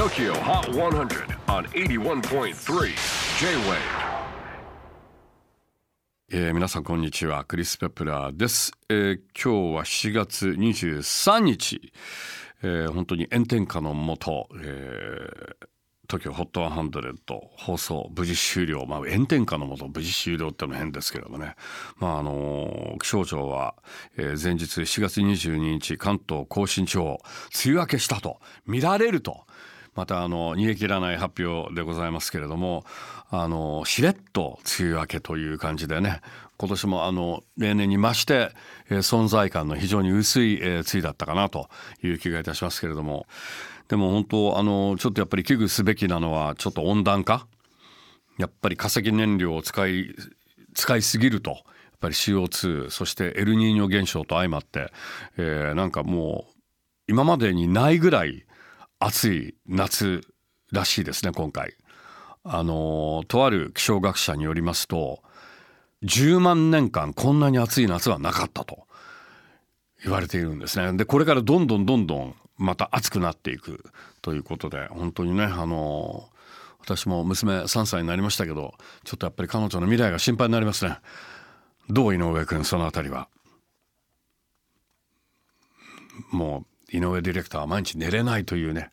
TOKYO HOT 100 on 81.3 J-WAVE. えー、皆さんこんにちはクリス・ペプラーです、えー、今日は7月23日、えー、本当に炎天下のもと、えー、TOKIOHOT100 放送無事終了、まあ、炎天下のもと無事終了っての変ですけれどもね、まああの気象庁は、えー、前日7月22日関東甲信地方梅雨明けしたと見られると。またあの煮え切らない発表でございますけれどもあのしれっと梅雨明けという感じでね今年もあの例年に増して、えー、存在感の非常に薄い、えー、梅雨だったかなという気がいたしますけれども。でも本当あのちょっとやっぱり危惧すべきなのはちょっと温暖化。やっぱり化石燃料を使い使いすぎると。やっぱり CO2 そしてエルニーニョ現象と相まって、えー、なんかもう今までにないぐらい暑い夏らしいですね今回。あのとある気象学者によりますと10万年間こんなに暑い夏はなかったと言われているんですね。でこれからどんどんどんどんまた熱くなっていくということで本当にねあの私も娘3歳になりましたけどちょっとやっぱり彼女の未来が心配になりますねどう井上君そのあたりはもう井上ディレクターは毎日寝れないというね。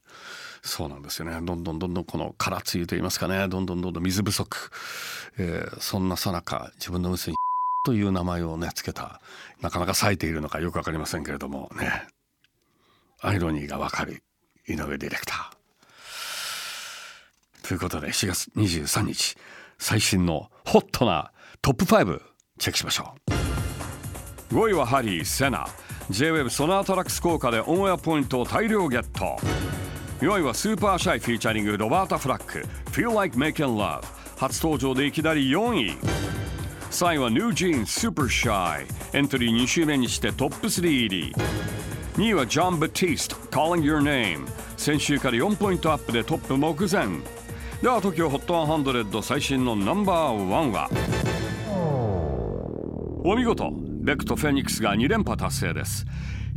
そうなんですよね。どんどんどんどんこの空梅雨といいますかね。どんどんどんどん水不足、えー、そんなさなか自分の娘に という名前をねつけたなかなか咲いているのかよく分かりませんけれどもね。アイロニーがわかる井上ディレクター。ということで4月23日最新のホットなトップ5チェックしましょう。5位はハリー・セナ。J-WEB ソナートラックス効果でオンエアポイントを大量ゲット。4位は Supershy フィーチャリングロバータ・フラック Feel Like Making Love 初登場でいきなり4位。3位は NewJeans Super Shy エントリー2週目にしてトップ3入り。2位はジョン・バティスト Calling Your Name 先週から4ポイントアップでトップ目前。では TOKIOHOT100 最新のナンバーワンは？お見事。ベクとフェニックスが2連覇達成です。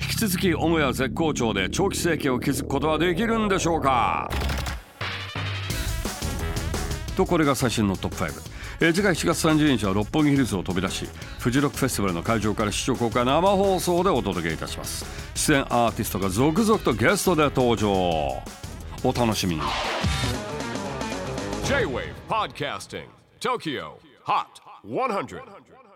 引き続き母屋絶好調で長期生計を築くことはできるんでしょうか。とこれが最新のトップ5え、次回7月30日は六本木ヒルズを飛び出しフジロックフェスティバルの会場から視聴公開生放送でお届けいたします。出演アーティストが続々とゲストで登場。お楽しみに。J-WAVE PODCASTING TOKYO HOT 100